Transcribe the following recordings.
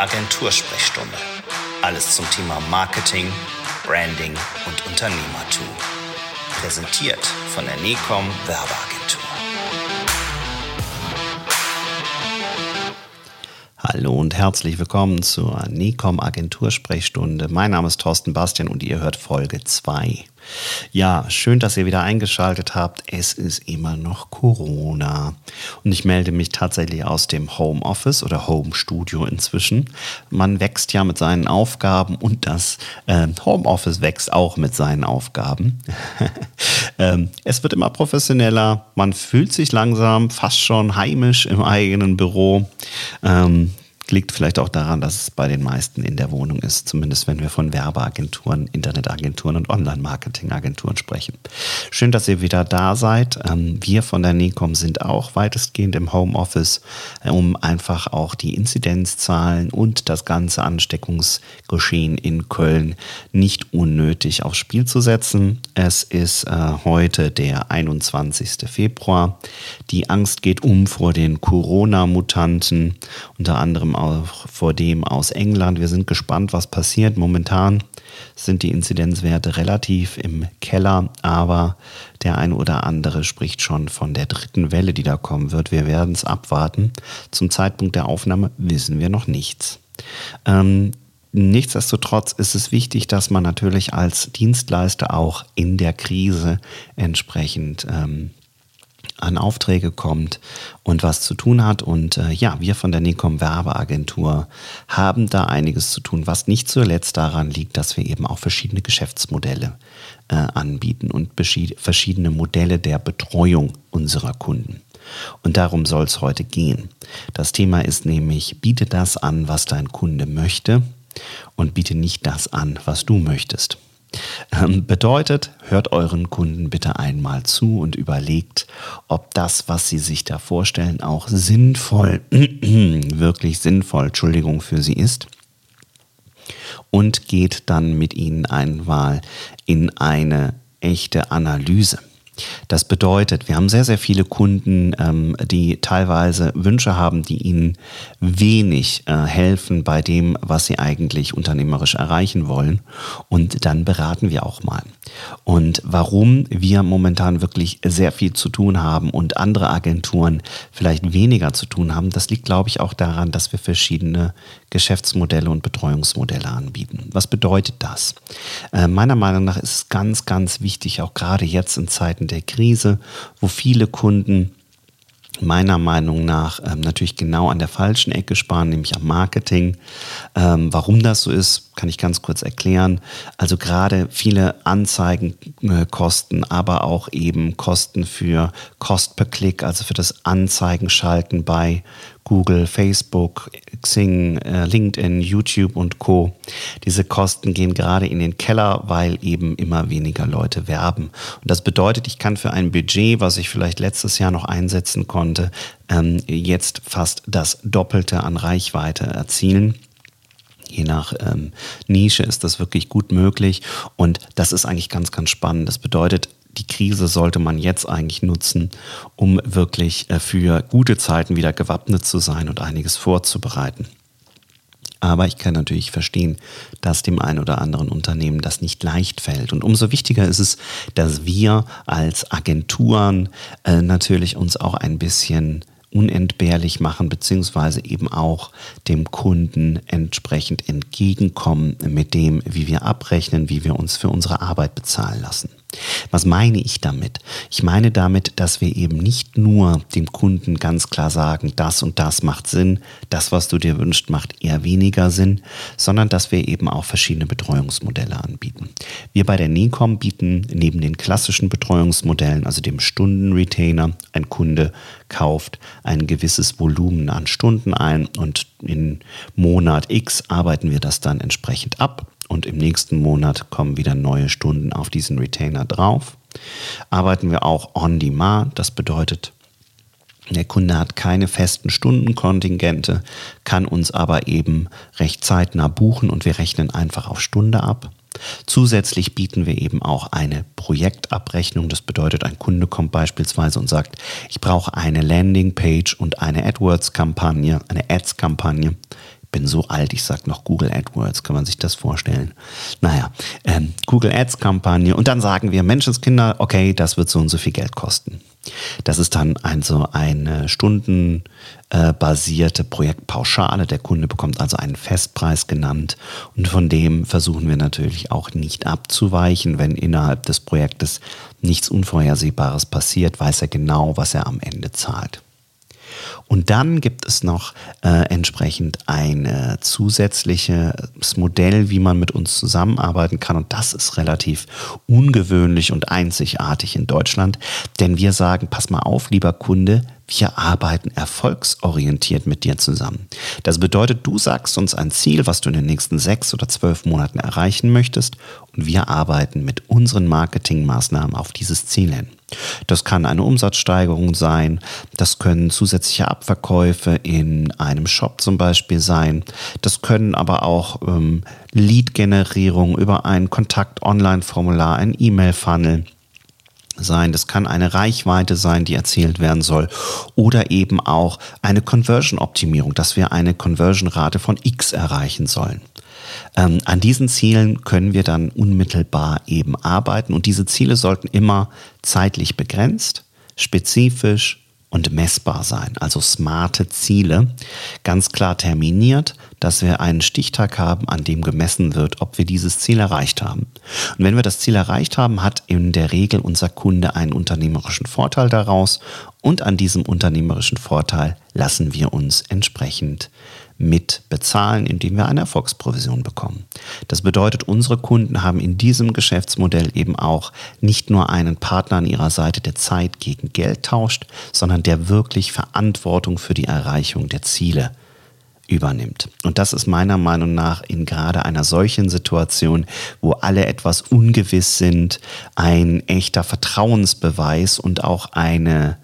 Agentursprechstunde. Alles zum Thema Marketing, Branding und Unternehmertum. Präsentiert von der NECOM Werbeagentur. Hallo und herzlich willkommen zur NECOM Agentursprechstunde. Mein Name ist Thorsten Bastian und ihr hört Folge 2. Ja, schön, dass ihr wieder eingeschaltet habt. Es ist immer noch Corona. Und ich melde mich tatsächlich aus dem Homeoffice oder Home Studio inzwischen. Man wächst ja mit seinen Aufgaben und das äh, Homeoffice wächst auch mit seinen Aufgaben. ähm, es wird immer professioneller. Man fühlt sich langsam fast schon heimisch im eigenen Büro. Ähm, Liegt vielleicht auch daran, dass es bei den meisten in der Wohnung ist, zumindest wenn wir von Werbeagenturen, Internetagenturen und Online-Marketing-Agenturen sprechen. Schön, dass ihr wieder da seid. Ähm, wir von der NECOM sind auch weitestgehend im Homeoffice, äh, um einfach auch die Inzidenzzahlen und das ganze Ansteckungsgeschehen in Köln nicht unnötig aufs Spiel zu setzen. Es ist äh, heute der 21. Februar. Die Angst geht um vor den Corona-Mutanten, unter anderem auch vor dem aus England. Wir sind gespannt, was passiert. Momentan sind die Inzidenzwerte relativ im Keller, aber der ein oder andere spricht schon von der dritten Welle, die da kommen wird. Wir werden es abwarten. Zum Zeitpunkt der Aufnahme wissen wir noch nichts. Ähm, Nichtsdestotrotz ist es wichtig, dass man natürlich als Dienstleister auch in der Krise entsprechend ähm, an Aufträge kommt und was zu tun hat. Und äh, ja, wir von der Nicom Werbeagentur haben da einiges zu tun, was nicht zuletzt daran liegt, dass wir eben auch verschiedene Geschäftsmodelle äh, anbieten und verschiedene Modelle der Betreuung unserer Kunden. Und darum soll es heute gehen. Das Thema ist nämlich, biete das an, was dein Kunde möchte und biete nicht das an, was du möchtest. Ähm, bedeutet, hört euren Kunden bitte einmal zu und überlegt, ob das, was sie sich da vorstellen, auch sinnvoll, wirklich sinnvoll, Entschuldigung, für sie ist. Und geht dann mit ihnen einmal in eine echte Analyse. Das bedeutet, wir haben sehr, sehr viele Kunden, ähm, die teilweise Wünsche haben, die ihnen wenig äh, helfen bei dem, was sie eigentlich unternehmerisch erreichen wollen. Und dann beraten wir auch mal. Und warum wir momentan wirklich sehr viel zu tun haben und andere Agenturen vielleicht weniger zu tun haben, das liegt, glaube ich, auch daran, dass wir verschiedene Geschäftsmodelle und Betreuungsmodelle anbieten. Was bedeutet das? Äh, meiner Meinung nach ist es ganz, ganz wichtig, auch gerade jetzt in Zeiten der Krise, wo viele Kunden meiner Meinung nach ähm, natürlich genau an der falschen Ecke sparen, nämlich am Marketing. Ähm, warum das so ist, kann ich ganz kurz erklären. Also gerade viele Anzeigenkosten, aber auch eben Kosten für Cost per Klick, also für das Anzeigenschalten bei Google, Facebook, Xing, äh, LinkedIn, YouTube und Co. Diese Kosten gehen gerade in den Keller, weil eben immer weniger Leute werben. Und das bedeutet, ich kann für ein Budget, was ich vielleicht letztes Jahr noch einsetzen konnte, ähm, jetzt fast das Doppelte an Reichweite erzielen. Je nach ähm, Nische ist das wirklich gut möglich und das ist eigentlich ganz, ganz spannend. Das bedeutet, die Krise sollte man jetzt eigentlich nutzen, um wirklich äh, für gute Zeiten wieder gewappnet zu sein und einiges vorzubereiten. Aber ich kann natürlich verstehen, dass dem einen oder anderen Unternehmen das nicht leicht fällt. Und umso wichtiger ist es, dass wir als Agenturen äh, natürlich uns auch ein bisschen unentbehrlich machen, beziehungsweise eben auch dem Kunden entsprechend entgegenkommen mit dem, wie wir abrechnen, wie wir uns für unsere Arbeit bezahlen lassen. Was meine ich damit? Ich meine damit, dass wir eben nicht nur dem Kunden ganz klar sagen, das und das macht Sinn, das, was du dir wünschst, macht eher weniger Sinn, sondern dass wir eben auch verschiedene Betreuungsmodelle anbieten. Wir bei der NECOM bieten neben den klassischen Betreuungsmodellen, also dem Stundenretainer, ein Kunde kauft ein gewisses Volumen an Stunden ein und in Monat X arbeiten wir das dann entsprechend ab und im nächsten Monat kommen wieder neue Stunden auf diesen Retainer drauf. Arbeiten wir auch on demand, das bedeutet, der Kunde hat keine festen Stundenkontingente, kann uns aber eben recht zeitnah buchen und wir rechnen einfach auf Stunde ab. Zusätzlich bieten wir eben auch eine Projektabrechnung. Das bedeutet, ein Kunde kommt beispielsweise und sagt, ich brauche eine Landingpage und eine AdWords-Kampagne, eine Ads-Kampagne bin so alt, ich sag noch Google AdWords, kann man sich das vorstellen? Naja, ähm, Google Ads Kampagne und dann sagen wir, Menschenskinder, okay, das wird so und so viel Geld kosten. Das ist dann also eine stundenbasierte Projektpauschale. Der Kunde bekommt also einen Festpreis genannt und von dem versuchen wir natürlich auch nicht abzuweichen. Wenn innerhalb des Projektes nichts Unvorhersehbares passiert, weiß er genau, was er am Ende zahlt. Und dann gibt es noch äh, entsprechend ein äh, zusätzliches Modell, wie man mit uns zusammenarbeiten kann. Und das ist relativ ungewöhnlich und einzigartig in Deutschland. Denn wir sagen, pass mal auf, lieber Kunde, wir arbeiten erfolgsorientiert mit dir zusammen. Das bedeutet, du sagst uns ein Ziel, was du in den nächsten sechs oder zwölf Monaten erreichen möchtest und wir arbeiten mit unseren Marketingmaßnahmen auf dieses Ziel hin. Das kann eine Umsatzsteigerung sein, das können zusätzliche Abverkäufe in einem Shop zum Beispiel sein, das können aber auch ähm, Lead-Generierung über ein Kontakt-Online-Formular, ein E-Mail-Funnel, sein, das kann eine Reichweite sein, die erzielt werden soll. Oder eben auch eine Conversion-Optimierung, dass wir eine Conversion-Rate von X erreichen sollen. Ähm, an diesen Zielen können wir dann unmittelbar eben arbeiten. Und diese Ziele sollten immer zeitlich begrenzt, spezifisch und messbar sein, also smarte Ziele, ganz klar terminiert, dass wir einen Stichtag haben, an dem gemessen wird, ob wir dieses Ziel erreicht haben. Und wenn wir das Ziel erreicht haben, hat in der Regel unser Kunde einen unternehmerischen Vorteil daraus und an diesem unternehmerischen Vorteil lassen wir uns entsprechend mit bezahlen, indem wir eine Erfolgsprovision bekommen. Das bedeutet, unsere Kunden haben in diesem Geschäftsmodell eben auch nicht nur einen Partner an ihrer Seite, der Zeit gegen Geld tauscht, sondern der wirklich Verantwortung für die Erreichung der Ziele übernimmt. Und das ist meiner Meinung nach in gerade einer solchen Situation, wo alle etwas ungewiss sind, ein echter Vertrauensbeweis und auch eine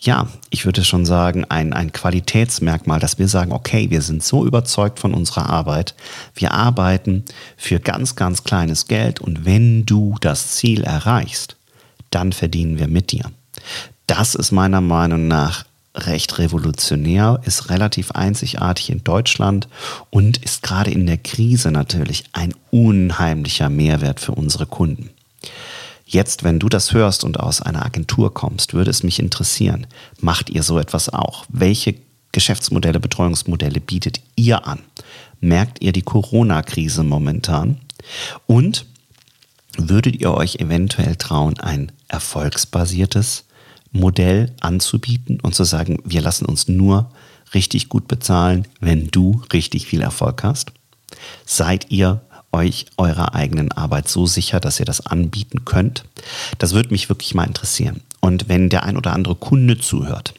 ja, ich würde schon sagen, ein, ein Qualitätsmerkmal, dass wir sagen, okay, wir sind so überzeugt von unserer Arbeit, wir arbeiten für ganz, ganz kleines Geld und wenn du das Ziel erreichst, dann verdienen wir mit dir. Das ist meiner Meinung nach recht revolutionär, ist relativ einzigartig in Deutschland und ist gerade in der Krise natürlich ein unheimlicher Mehrwert für unsere Kunden. Jetzt, wenn du das hörst und aus einer Agentur kommst, würde es mich interessieren, macht ihr so etwas auch? Welche Geschäftsmodelle, Betreuungsmodelle bietet ihr an? Merkt ihr die Corona-Krise momentan? Und würdet ihr euch eventuell trauen, ein erfolgsbasiertes Modell anzubieten und zu sagen, wir lassen uns nur richtig gut bezahlen, wenn du richtig viel Erfolg hast? Seid ihr euch eurer eigenen Arbeit so sicher, dass ihr das anbieten könnt? Das würde mich wirklich mal interessieren. Und wenn der ein oder andere Kunde zuhört,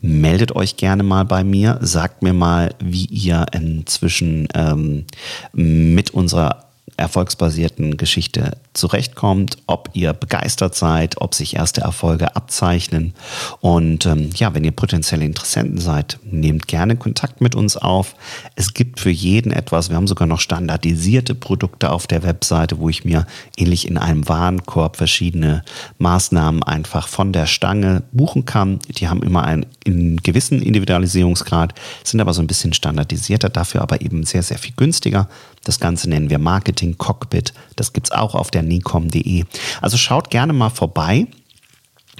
meldet euch gerne mal bei mir, sagt mir mal, wie ihr inzwischen ähm, mit unserer erfolgsbasierten Geschichte zurechtkommt, ob ihr begeistert seid, ob sich erste Erfolge abzeichnen. Und ähm, ja, wenn ihr potenzielle Interessenten seid, nehmt gerne Kontakt mit uns auf. Es gibt für jeden etwas. Wir haben sogar noch standardisierte Produkte auf der Webseite, wo ich mir ähnlich in einem Warenkorb verschiedene Maßnahmen einfach von der Stange buchen kann. Die haben immer einen, einen gewissen Individualisierungsgrad, sind aber so ein bisschen standardisierter, dafür aber eben sehr, sehr viel günstiger. Das Ganze nennen wir Marketing Cockpit. Das gibt es auch auf der nicom.de. Also schaut gerne mal vorbei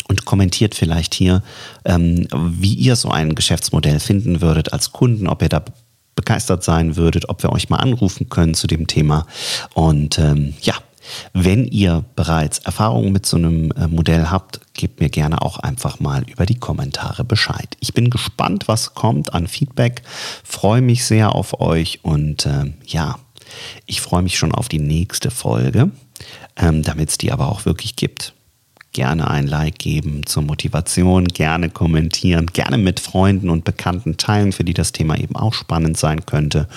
und kommentiert vielleicht hier, ähm, wie ihr so ein Geschäftsmodell finden würdet als Kunden, ob ihr da begeistert sein würdet, ob wir euch mal anrufen können zu dem Thema. Und ähm, ja, wenn ihr bereits Erfahrungen mit so einem äh, Modell habt, gebt mir gerne auch einfach mal über die Kommentare Bescheid. Ich bin gespannt, was kommt an Feedback, freue mich sehr auf euch und äh, ja, ich freue mich schon auf die nächste Folge, ähm, damit es die aber auch wirklich gibt gerne ein Like geben zur Motivation, gerne kommentieren, gerne mit Freunden und Bekannten teilen, für die das Thema eben auch spannend sein könnte.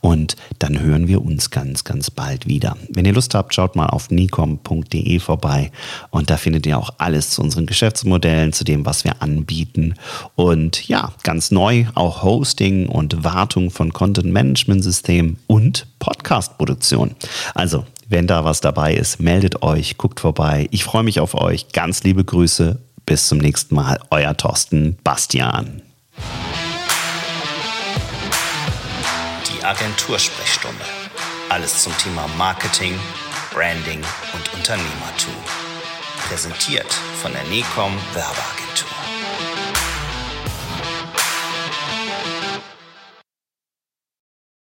Und dann hören wir uns ganz, ganz bald wieder. Wenn ihr Lust habt, schaut mal auf nicom.de vorbei und da findet ihr auch alles zu unseren Geschäftsmodellen, zu dem, was wir anbieten. Und ja, ganz neu auch Hosting und Wartung von Content Management Systemen und Podcast-Produktion. Also wenn da was dabei ist, meldet euch, guckt vorbei. Ich freue mich auf euch. Ganz liebe Grüße. Bis zum nächsten Mal. Euer Thorsten Bastian. Agentursprechstunde. Alles zum Thema Marketing, Branding und Unternehmertum. Präsentiert von der NECOM Werbeagentur.